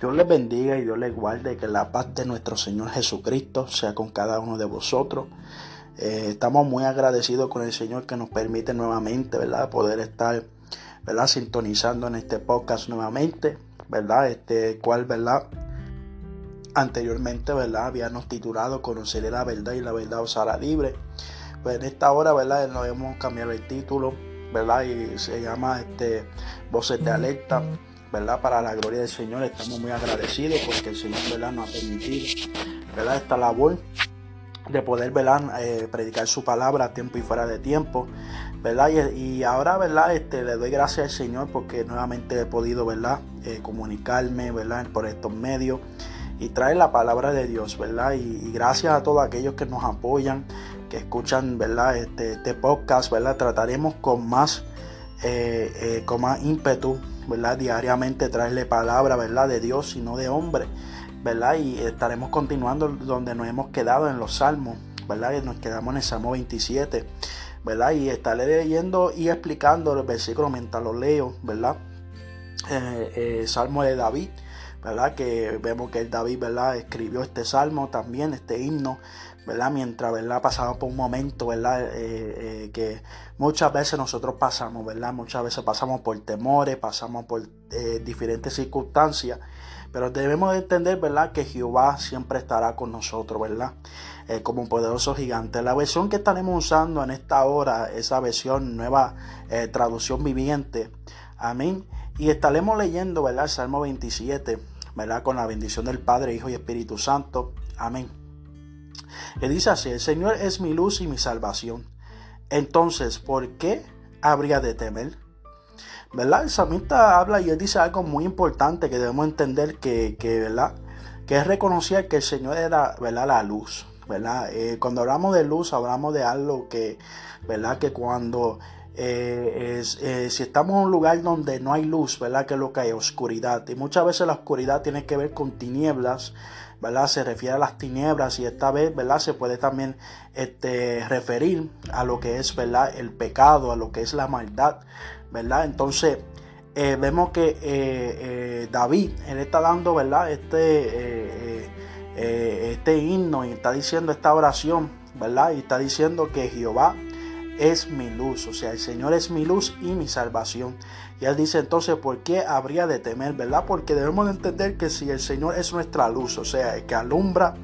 Dios les bendiga y Dios les guarde. Que la paz de nuestro Señor Jesucristo sea con cada uno de vosotros. Eh, estamos muy agradecidos con el Señor que nos permite nuevamente, ¿verdad? Poder estar, ¿verdad? Sintonizando en este podcast nuevamente, ¿verdad? Este cual, ¿verdad? Anteriormente, ¿verdad? Habíamos titulado Conoceré la verdad y la verdad os hará libre. Pues en esta hora, ¿verdad? Nos hemos cambiado el título, ¿verdad? Y se llama este Voces de Alerta ¿verdad? Para la gloria del Señor estamos muy agradecidos porque el Señor, ¿verdad? Nos ha permitido, ¿verdad? Esta labor de poder, ¿verdad? Eh, predicar su palabra a tiempo y fuera de tiempo, ¿verdad? Y, ahora, ¿verdad? Este, le doy gracias al Señor porque nuevamente he podido, ¿verdad? Eh, comunicarme, ¿verdad? Por estos medios y traer la palabra de Dios, ¿verdad? Y, gracias a todos aquellos que nos apoyan, que escuchan, ¿verdad? Este, este podcast, ¿verdad? Trataremos con más, eh, con más ímpetu, ¿verdad? Diariamente traerle palabra, ¿verdad? De Dios y no de hombre, ¿verdad? Y estaremos continuando donde nos hemos quedado en los salmos, ¿verdad? Y nos quedamos en el Salmo 27, ¿verdad? Y estaré leyendo y explicando el versículo mientras lo leo, ¿verdad? Eh, eh, salmo de David, ¿verdad? Que vemos que el David, ¿verdad? Escribió este salmo también, este himno, ¿verdad? Mientras, ¿verdad? Pasamos por un momento, ¿verdad? Eh, eh, que muchas veces nosotros pasamos, ¿verdad? Muchas veces pasamos por temores, pasamos por eh, diferentes circunstancias, pero debemos entender, ¿verdad? Que Jehová siempre estará con nosotros, ¿verdad? como un poderoso gigante. La versión que estaremos usando en esta hora, esa versión nueva traducción viviente, amén. Y estaremos leyendo, ¿verdad? Salmo 27, ¿verdad? Con la bendición del Padre, Hijo y Espíritu Santo, amén. Y dice así, el Señor es mi luz y mi salvación. Entonces, ¿por qué habría de temer? ¿Verdad? El salmista habla y él dice algo muy importante que debemos entender que, ¿verdad? Que es reconocer que el Señor era, ¿verdad? La luz, ¿verdad? Eh, cuando hablamos de luz, hablamos de algo que, ¿verdad? Que cuando eh, eh, si estamos en un lugar donde no hay luz, ¿verdad? Que es lo que hay oscuridad. Y muchas veces la oscuridad tiene que ver con tinieblas, ¿verdad? Se refiere a las tinieblas y esta vez, ¿verdad? Se puede también este, referir a lo que es, ¿verdad? El pecado, a lo que es la maldad, ¿verdad? Entonces, eh, vemos que David, él está dando, ¿verdad? Este, este himno y está diciendo esta oración, ¿verdad? Y está diciendo que Jehová es mi luz, o sea, el Señor es mi luz y mi salvación. Y él dice entonces, ¿por qué habría de temer, verdad? Porque debemos entender que si el Señor es nuestra luz, o sea, el que alumbra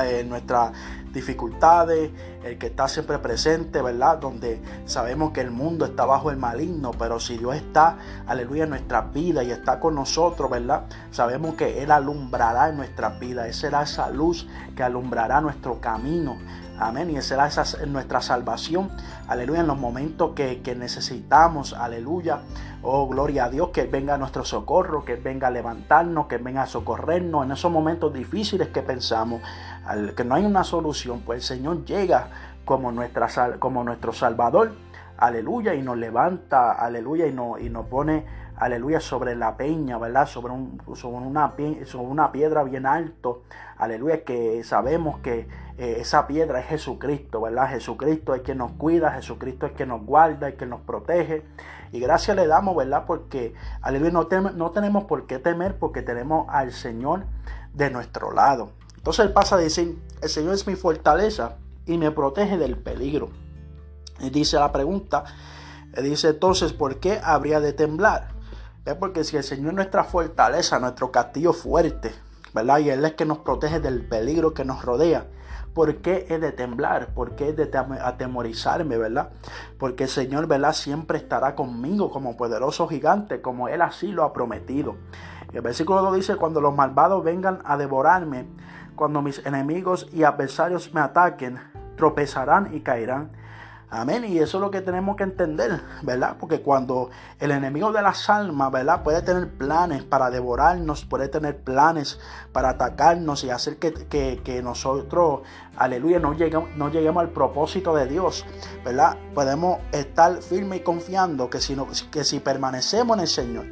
eh, nuestras dificultades, el que está siempre presente, ¿verdad? Donde sabemos que el mundo está bajo el maligno, pero si Dios está, aleluya, en nuestras vidas y está con nosotros, ¿verdad? Sabemos que Él alumbrará en nuestras vidas, Esa será esa luz que alumbrará nuestro camino. Amén. Y esa nuestra salvación. Aleluya. En los momentos que, necesitamos. Aleluya. Oh, gloria a Dios. Que venga a nuestro socorro. Que venga a levantarnos. Que venga a socorrernos. En esos momentos difíciles que pensamos. que no hay una solución. Pues el Señor llega como, nuestra, como nuestro Salvador. Aleluya. Y nos levanta. Aleluya. Y, nos, y nos pone aleluya, sobre la peña, ¿verdad? Sobre, un, sobre, una, piedra bien alto, aleluya, que sabemos que eh, esa piedra es Jesucristo, ¿verdad? Jesucristo es quien nos cuida, Jesucristo es quien nos guarda, es quien nos protege. Y gracias le damos, ¿verdad? Porque, aleluya, no, no tenemos por qué temer porque tenemos al Señor de nuestro lado. Entonces él pasa a decir, el Señor es mi fortaleza y me protege del peligro. Y dice la pregunta, dice entonces, ¿por qué habría de temblar? Porque si el Señor es nuestra fortaleza, nuestro castillo fuerte, ¿verdad? Y Él es que nos protege del peligro que nos rodea. ¿Por qué he de temblar? ¿Por qué he de atemorizarme, verdad? Porque el Señor, ¿verdad? Siempre estará conmigo como poderoso gigante, como Él así lo ha prometido. El versículo 2 dice, cuando los malvados vengan a devorarme, cuando mis enemigos y adversarios me ataquen, tropezarán y caerán. Amén. Y eso es lo que tenemos que entender, ¿verdad? Porque cuando el enemigo de las almas, ¿verdad? Puede tener planes para devorarnos, puede tener planes para atacarnos y hacer que, nosotros, aleluya, no lleguemos, no al propósito de Dios, ¿verdad? Podemos estar firmes y confiando que si, que si permanecemos en el Señor,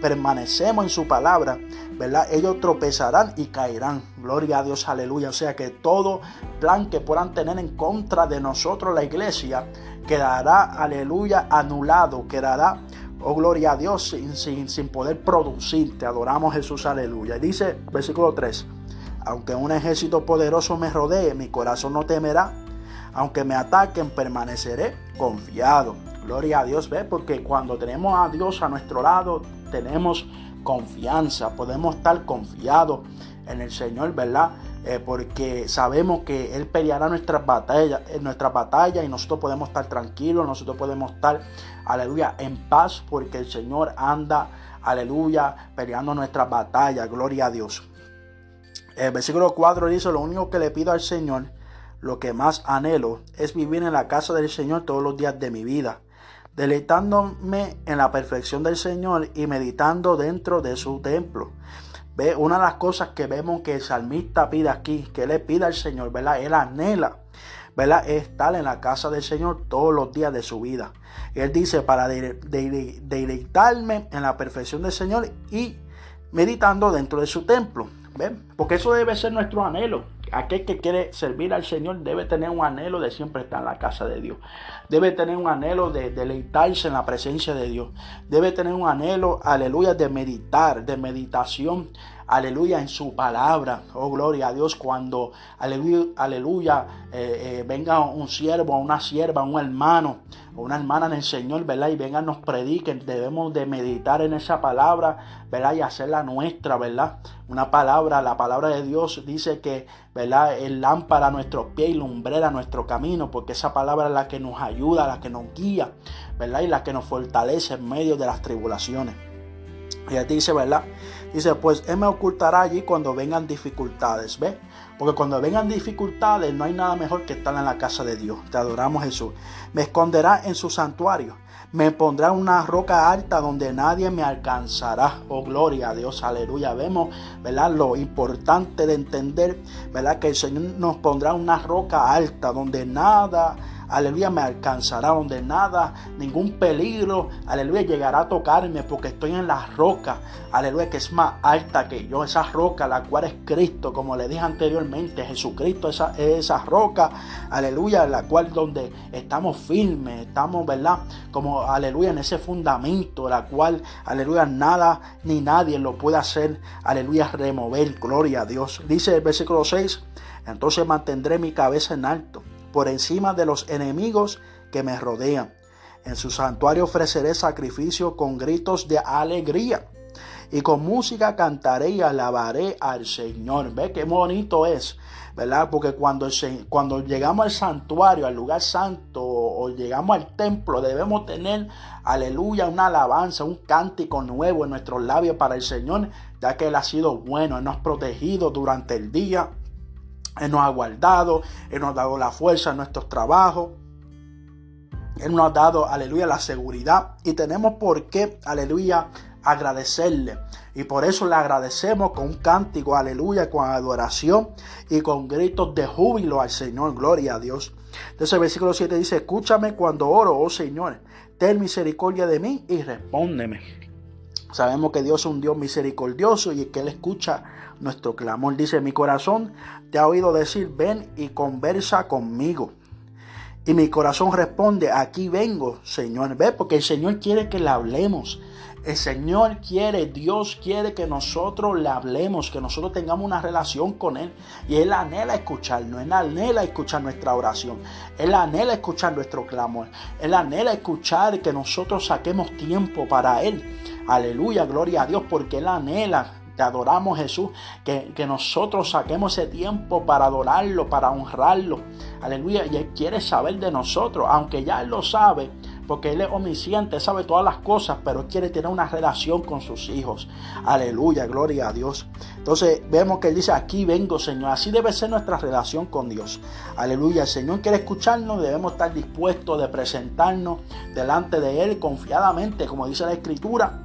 permanecemos en su palabra, ¿verdad? Ellos tropezarán y caerán. Gloria a Dios, aleluya. O sea que todo plan que puedan tener en contra de nosotros, la iglesia, quedará, aleluya, anulado, quedará Oh, gloria a Dios, sin, sin, sin poder producir. Te adoramos Jesús, aleluya. Y dice, versículo 3, aunque un ejército poderoso me rodee, mi corazón no temerá. Aunque me ataquen, permaneceré confiado. Gloria a Dios, ¿ve? Porque cuando tenemos a Dios a nuestro lado, tenemos confianza, podemos estar confiados en el Señor, ¿verdad? Eh, porque sabemos que Él peleará nuestras batallas, en nuestras batallas y nosotros podemos estar tranquilos, nosotros podemos estar, aleluya, en paz porque el Señor anda, aleluya, peleando nuestras batallas, gloria a Dios. El versículo 4 dice, lo único que le pido al Señor, lo que más anhelo, es vivir en la casa del Señor todos los días de mi vida, deleitándome en la perfección del Señor y meditando dentro de su templo. Ve, una de las cosas que vemos que el salmista pide aquí, que le pide al Señor, ¿verdad? Él anhela, ¿verdad? Es estar en la casa del Señor todos los días de su vida. Él dice, para deleitarme en la perfección del Señor y meditando dentro de su templo. ¿Ven? Porque eso debe ser nuestro anhelo. Aquel que quiere servir al Señor debe tener un anhelo de siempre estar en la casa de Dios. Debe tener un anhelo de deleitarse en la presencia de Dios. Debe tener un anhelo, aleluya, de meditar, de meditación aleluya, en su palabra. Oh, gloria a Dios, cuando, aleluya, eh, eh, venga un siervo, una sierva, un hermano, una hermana en el Señor, ¿verdad? Y venga, nos prediquen, debemos de meditar en esa palabra, ¿verdad? Y hacerla nuestra, ¿verdad? Una palabra, la palabra de Dios dice que, ¿verdad? Es lámpara a nuestros pies y lumbrera a nuestro camino, porque esa palabra es la que nos ayuda, la que nos guía, ¿verdad? Y la que nos fortalece en medio de las tribulaciones. Y aquí dice, ¿verdad? Dice, pues Él me ocultará allí cuando vengan dificultades, ¿ves? Porque cuando vengan dificultades no hay nada mejor que estar en la casa de Dios. Te adoramos Jesús. Me esconderá en su santuario. Me pondrá una roca alta donde nadie me alcanzará. Oh, gloria a Dios, aleluya. Vemos, ¿verdad? Lo importante de entender, ¿verdad? Que el Señor nos pondrá una roca alta donde nada aleluya, me alcanzará donde nada, ningún peligro, aleluya, llegará a tocarme porque estoy en la roca, aleluya, que es más alta que yo, esa roca, la cual es Cristo, como le dije anteriormente, Jesucristo esa, es esa roca, aleluya, la cual donde estamos firmes, estamos, ¿verdad? Como, aleluya, en ese fundamento, la cual, aleluya, nada ni nadie lo puede hacer, aleluya, remover, gloria a Dios. Dice el versículo 6, entonces mantendré mi cabeza en alto por encima de los enemigos que me rodean. En su santuario ofreceré sacrificio con gritos de alegría. Y con música cantaré y alabaré al Señor. Ve qué bonito es, ¿verdad? Porque cuando, cuando llegamos al santuario, al lugar santo, o llegamos al templo, debemos tener, aleluya, una alabanza, un cántico nuevo en nuestros labios para el Señor, ya que Él ha sido bueno, Él nos ha protegido durante el día él nos ha guardado, Él nos ha dado la fuerza en nuestros trabajos. Él nos ha dado, aleluya, la seguridad. Y tenemos por qué, aleluya, agradecerle. Y por eso le agradecemos con un cántico, aleluya, con adoración y con gritos de júbilo al Señor. Gloria a Dios. Entonces el versículo 7 dice, escúchame cuando oro, oh Señor. Ten misericordia de mí y respóndeme. Sabemos que Dios es un Dios misericordioso y que Él escucha nuestro clamor. Dice, mi corazón te ha oído decir, ven y conversa conmigo. Y mi corazón responde, aquí vengo, Señor. Ve, porque el Señor quiere que le hablemos. El Señor quiere, Dios quiere que nosotros le hablemos, que nosotros tengamos una relación con Él. Y Él anhela escucharnos, Él anhela escuchar nuestra oración, Él anhela escuchar nuestro clamor, Él anhela escuchar que nosotros saquemos tiempo para Él. Aleluya, gloria a Dios, porque Él anhela te adoramos Jesús, que, que, nosotros saquemos ese tiempo para adorarlo, para honrarlo. Aleluya. Y Él quiere saber de nosotros, aunque ya Él lo sabe, porque Él es omnisciente, sabe todas las cosas, pero quiere tener una relación con sus hijos. Aleluya, gloria a Dios. Entonces vemos que Él dice, aquí vengo Señor. Así debe ser nuestra relación con Dios. Aleluya, el Señor quiere escucharnos, debemos estar dispuestos de presentarnos delante de Él confiadamente, como dice la Escritura,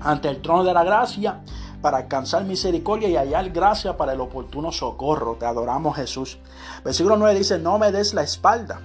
ante el trono de la gracia para alcanzar misericordia y hallar gracia para el oportuno socorro. Te adoramos Jesús. Versículo 9 dice, no me des la espalda,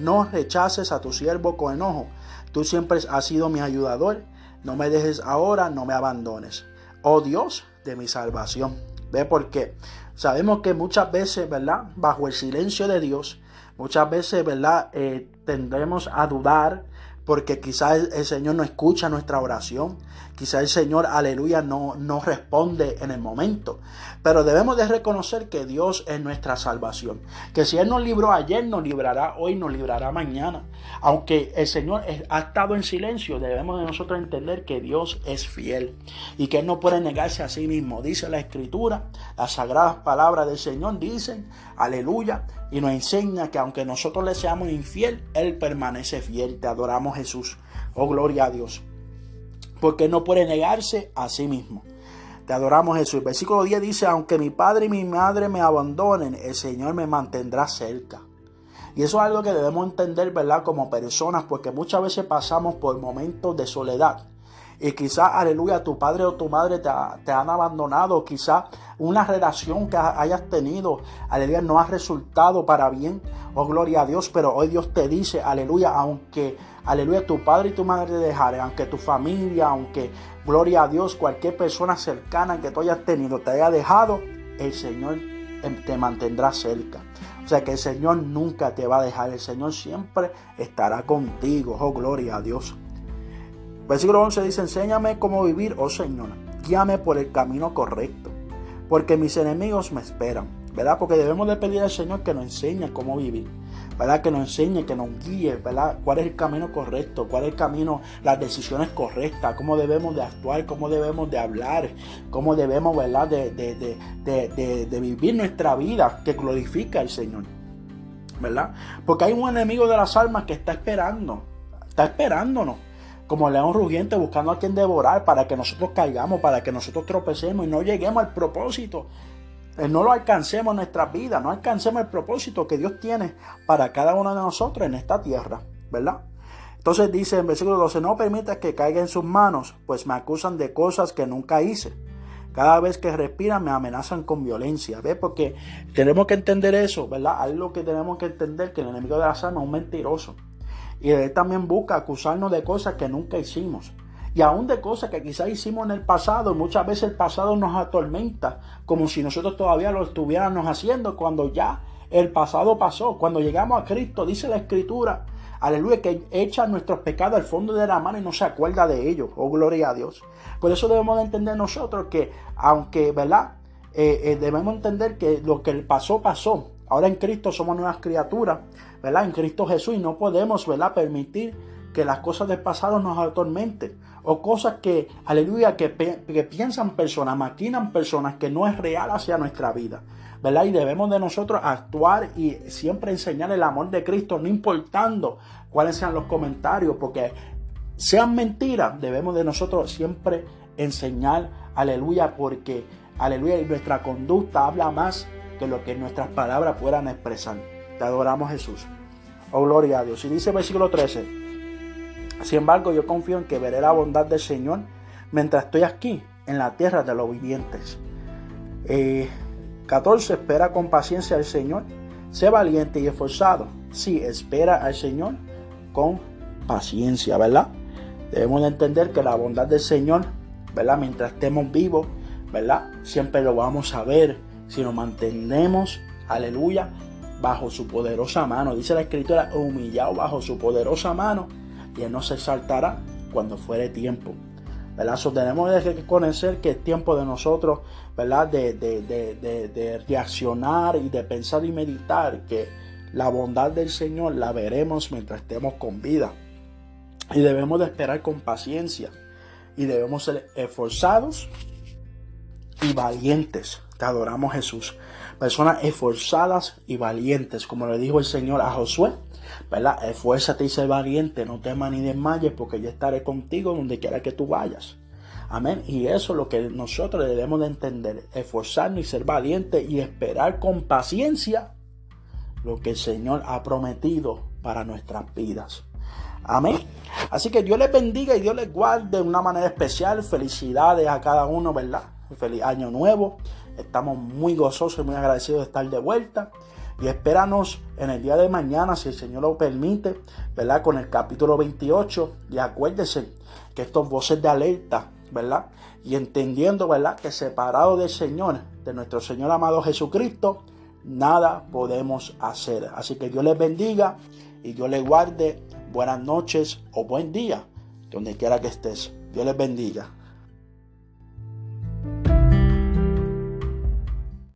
no rechaces a tu siervo con enojo. Tú siempre has sido mi ayudador, no me dejes ahora, no me abandones. Oh Dios de mi salvación. Ve por qué. Sabemos que muchas veces, ¿verdad? Bajo el silencio de Dios, muchas veces, ¿verdad? Eh, tendremos a dudar porque quizás el, Señor no escucha nuestra oración, quizás el Señor, aleluya, no, no responde en el momento. Pero debemos de reconocer que Dios es nuestra salvación, que si Él nos libró ayer, nos librará hoy, nos librará mañana. Aunque el Señor ha estado en silencio, debemos de nosotros entender que Dios es fiel y que Él no puede negarse a sí mismo. Dice la Escritura, las sagradas palabras del Señor dicen, aleluya, y nos enseña que aunque nosotros le seamos infiel, Él permanece fiel. Te adoramos Jesús. Oh, gloria a Dios. Porque no puede negarse a sí mismo. Te adoramos Jesús. versículo 10 dice, aunque mi padre y mi madre me abandonen, el Señor me mantendrá cerca. Y eso es algo que debemos entender, ¿verdad? Como personas, porque muchas veces pasamos por momentos de soledad. Y quizás, aleluya, tu padre o tu madre te, te han abandonado. Quizás una relación que hayas tenido, aleluya, no ha resultado para bien. Oh, gloria a Dios. Pero hoy Dios te dice, aleluya, aunque, aleluya, tu padre y tu madre te dejaren, aunque tu familia, aunque, gloria a Dios, cualquier persona cercana que tú hayas tenido te haya dejado, el Señor te mantendrá cerca. O sea que el Señor nunca te va a dejar. El Señor siempre estará contigo. Oh, gloria a Dios. Versículo 11 dice, enséñame cómo vivir, oh Señor, guíame por el camino correcto, porque mis enemigos me esperan, ¿verdad? Porque debemos de pedir al Señor que nos enseñe cómo vivir, ¿verdad? Que nos enseñe, que nos guíe, ¿verdad? ¿Cuál es el camino correcto? ¿Cuál es el camino, las decisiones correctas? ¿Cómo debemos de actuar? ¿Cómo debemos de hablar? ¿Cómo debemos, ¿verdad? De, de, de vivir nuestra vida que glorifica al Señor, ¿verdad? Porque hay un enemigo de las almas que está esperando, está esperándonos como león rugiente buscando a quien devorar para que nosotros caigamos, para que nosotros tropecemos y no lleguemos al propósito. Eh, no lo alcancemos en nuestra vida, no alcancemos el propósito que Dios tiene para cada uno de nosotros en esta tierra, ¿verdad? Entonces dice en versículo 12, no permitas que caiga en sus manos, pues me acusan de cosas que nunca hice. Cada vez que respiran me amenazan con violencia, ¿ves? Porque tenemos que entender eso, ¿verdad? Algo que tenemos que entender, que el enemigo de las almas es un mentiroso. Y Él también busca acusarnos de cosas que nunca hicimos. Y aún de cosas que quizás hicimos en el pasado. Muchas veces el pasado nos atormenta como si nosotros todavía lo estuviéramos haciendo cuando ya el pasado pasó. Cuando llegamos a Cristo, dice la Escritura, aleluya, que echa nuestros pecados al fondo de la mano y no se acuerda de ellos. Oh, gloria a Dios. Por eso debemos de entender nosotros que, aunque, ¿verdad? Eh, eh, debemos entender que lo que pasó, pasó. Ahora en Cristo somos nuevas criaturas. ¿verdad? En Cristo Jesús y no podemos, ¿verdad? Permitir que las cosas del pasado nos atormenten o cosas que, aleluya, que, piensan personas, maquinan personas que no es real hacia nuestra vida. ¿verdad? Y debemos de nosotros actuar y siempre enseñar el amor de Cristo, no importando cuáles sean los comentarios, porque sean mentiras, debemos de nosotros siempre enseñar, aleluya, porque, aleluya, nuestra conducta habla más que lo que nuestras palabras puedan expresar. Te adoramos Jesús. Oh, gloria a Dios. Y dice versículo 13. Sin embargo, yo confío en que veré la bondad del Señor mientras estoy aquí, en la tierra de los vivientes. 14. Eh, espera con paciencia al Señor. Sé valiente y esforzado. Sí, espera al Señor con paciencia, ¿verdad? Debemos de entender que la bondad del Señor, ¿verdad? Mientras estemos vivos, ¿verdad? Siempre lo vamos a ver si nos mantenemos, aleluya, bajo su poderosa mano. Dice la escritura, humillado bajo su poderosa mano y él no se exaltará cuando fuere tiempo. ¿verdad? tenemos que conocer que es tiempo de nosotros, ¿verdad? De, de, reaccionar y de pensar y meditar que la bondad del Señor la veremos mientras estemos con vida. Y debemos de esperar con paciencia. Y debemos ser esforzados y valientes. Te adoramos Jesús personas esforzadas y valientes, como le dijo el Señor a Josué, ¿verdad? Esfuérzate y sé valiente, no temas ni desmayes, porque yo estaré contigo donde quiera que tú vayas. Amén. Y eso es lo que nosotros debemos de entender, esforzarnos y ser valientes y esperar con paciencia lo que el Señor ha prometido para nuestras vidas. Amén. Así que Dios les bendiga y Dios les guarde de una manera especial. Felicidades a cada uno, ¿verdad? Feliz año nuevo. Estamos muy gozosos y muy agradecidos de estar de vuelta. Y espéranos en el día de mañana, si el Señor lo permite, ¿verdad? Con el capítulo 28. Y acuérdense que estos voces de alerta, ¿verdad? Y entendiendo, ¿verdad? Que separado del Señor, de nuestro Señor amado Jesucristo, nada podemos hacer. Así que Dios les bendiga y Dios les guarde buenas noches o buen día, donde quiera que estés. Dios les bendiga.